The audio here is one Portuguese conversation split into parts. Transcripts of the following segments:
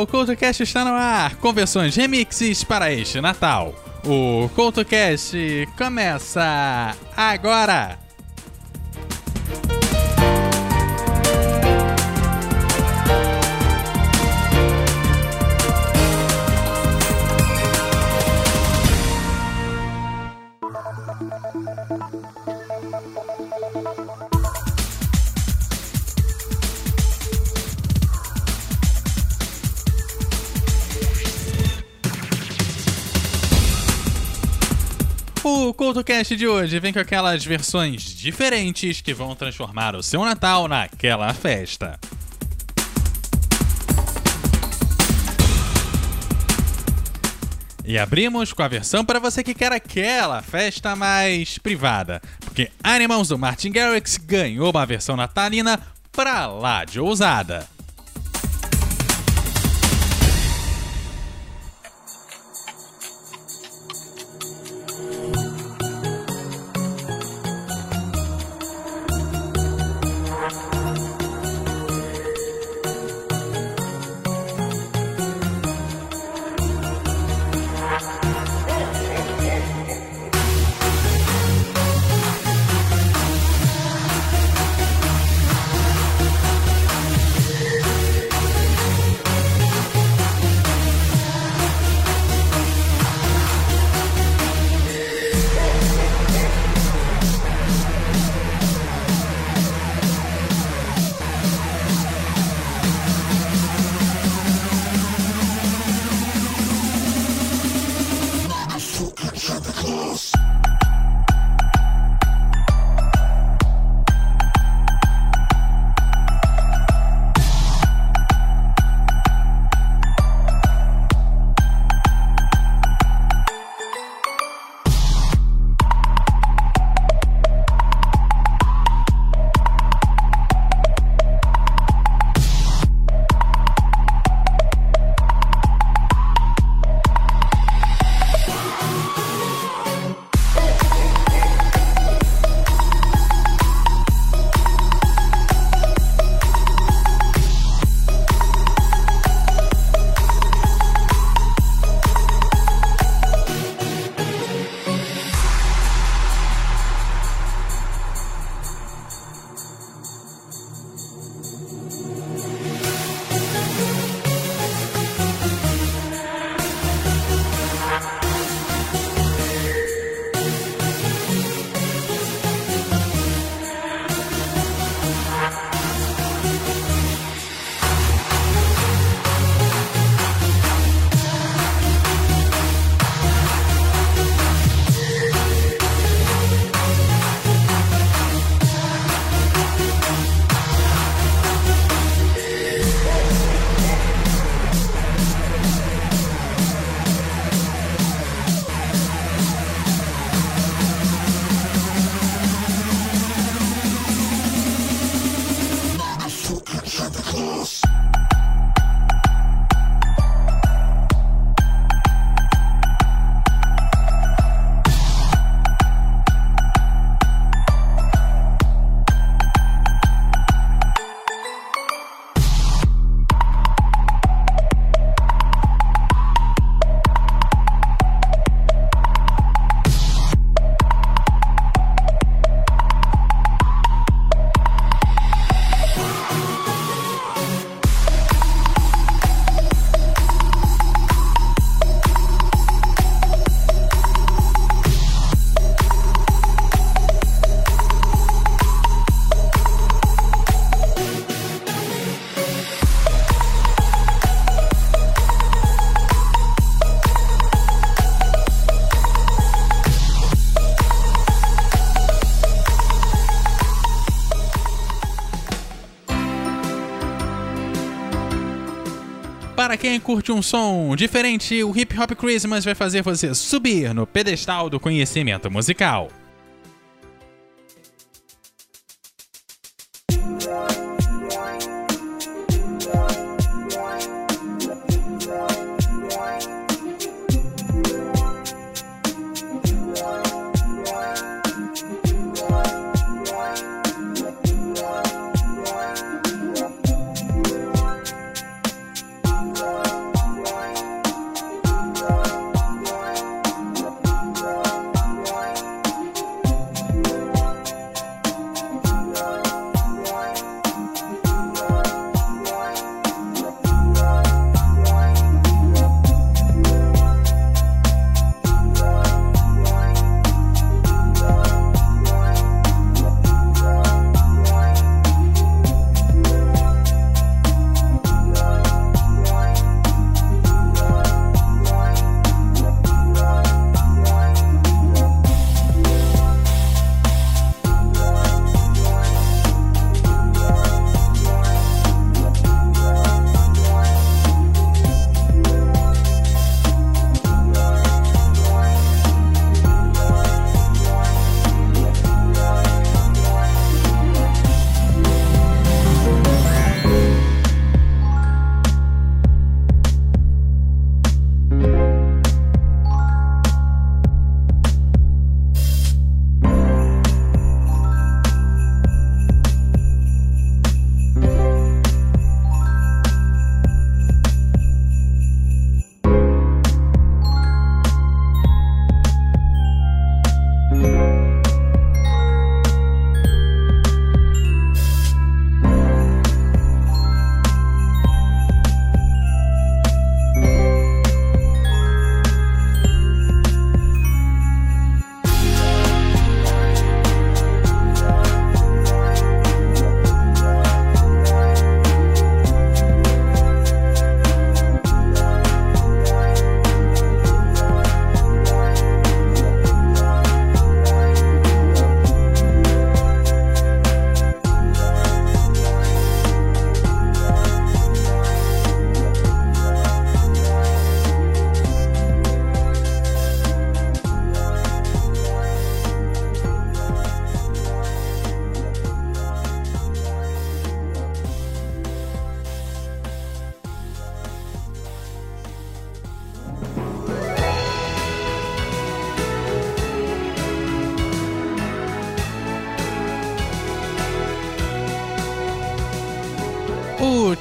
o CoutoCast está no ar, com versões remixes para este Natal. O CoutoCast começa agora! O CoutoCast de hoje vem com aquelas versões diferentes que vão transformar o seu Natal naquela festa. E abrimos com a versão para você que quer aquela festa mais privada, porque Animals do Martin Garrix ganhou uma versão natalina pra lá de ousada. Para quem curte um som diferente, o Hip Hop Christmas vai fazer você subir no pedestal do conhecimento musical.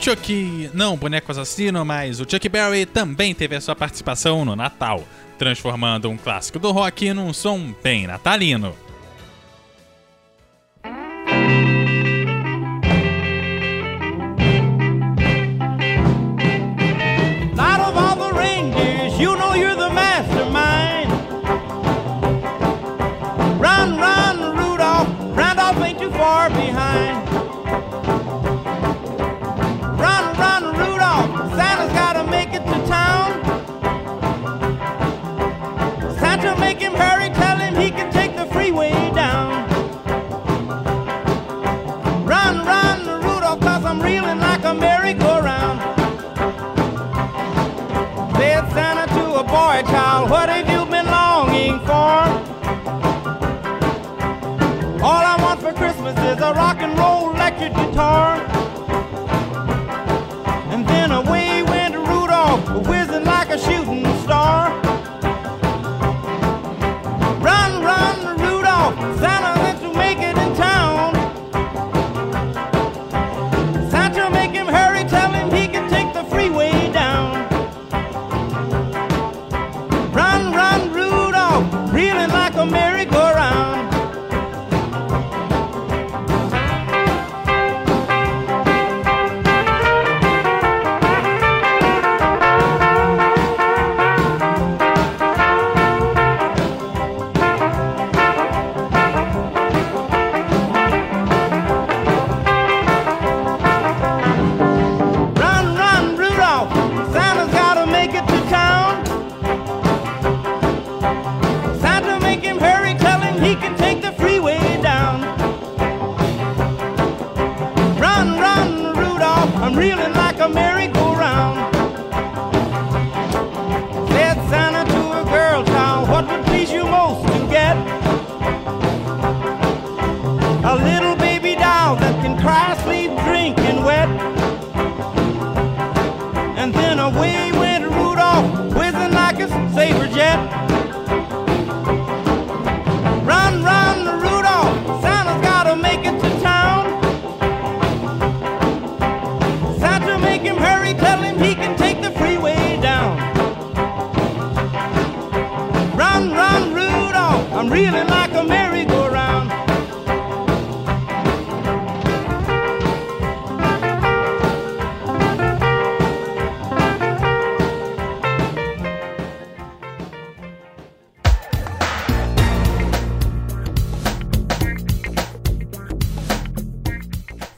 Chuck, não boneco assassino, mas o Chuck Berry também teve a sua participação no Natal, transformando um clássico do rock num som bem natalino. right time.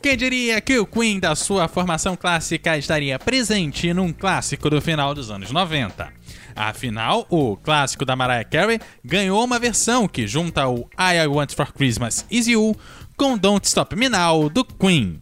Quem diria que o Queen da sua formação clássica estaria presente num clássico do final dos anos 90? Afinal, o clássico da Mariah Carey ganhou uma versão que junta o I, I Want For Christmas Is You com Don't Stop Me Now do Queen.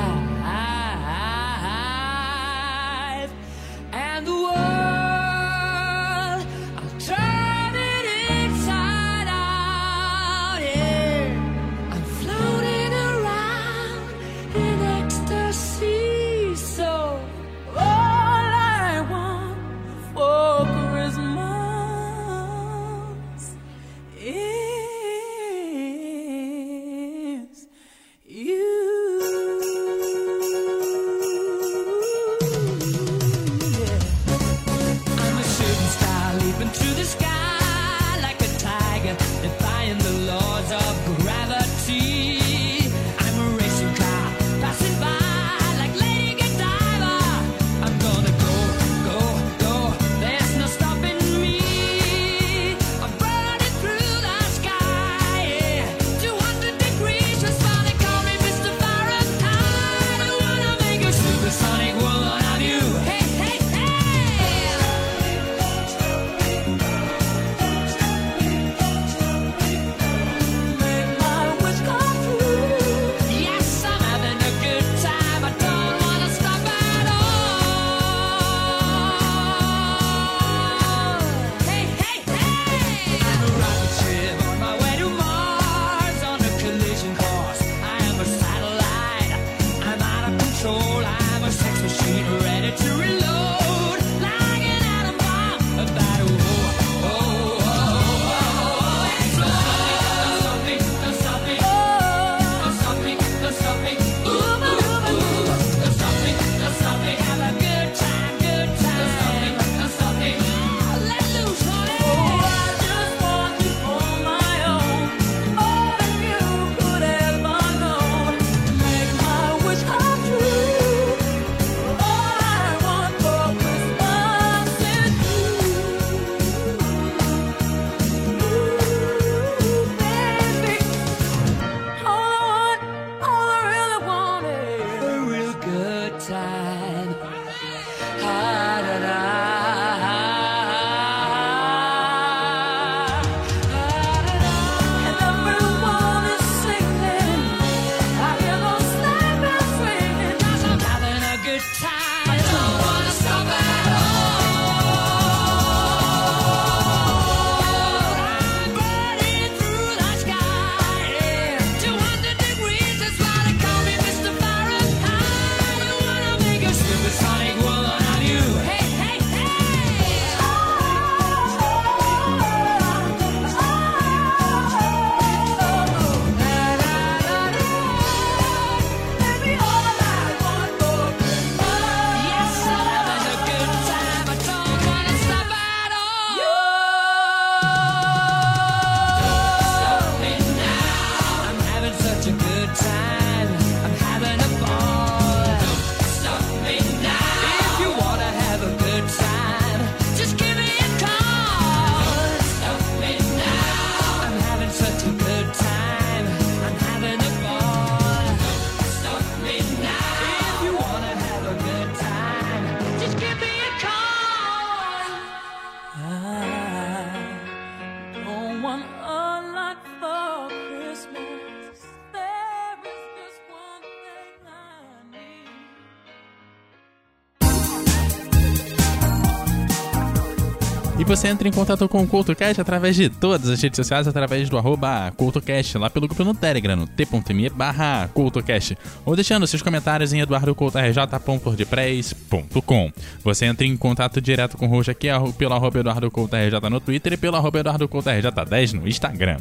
E você entra em contato com o CultoCast através de todas as redes sociais, através do arroba CultoCast, lá pelo grupo no Telegram, no t.me barra CultoCast, ou deixando seus comentários em eduardocoutorj.wordpress.com. Você entra em contato direto com o host aqui pelo arroba EduardoCoutorj no Twitter e pelo arroba EduardoCoutorj10 no Instagram.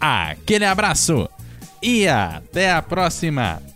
Aquele abraço e até a próxima!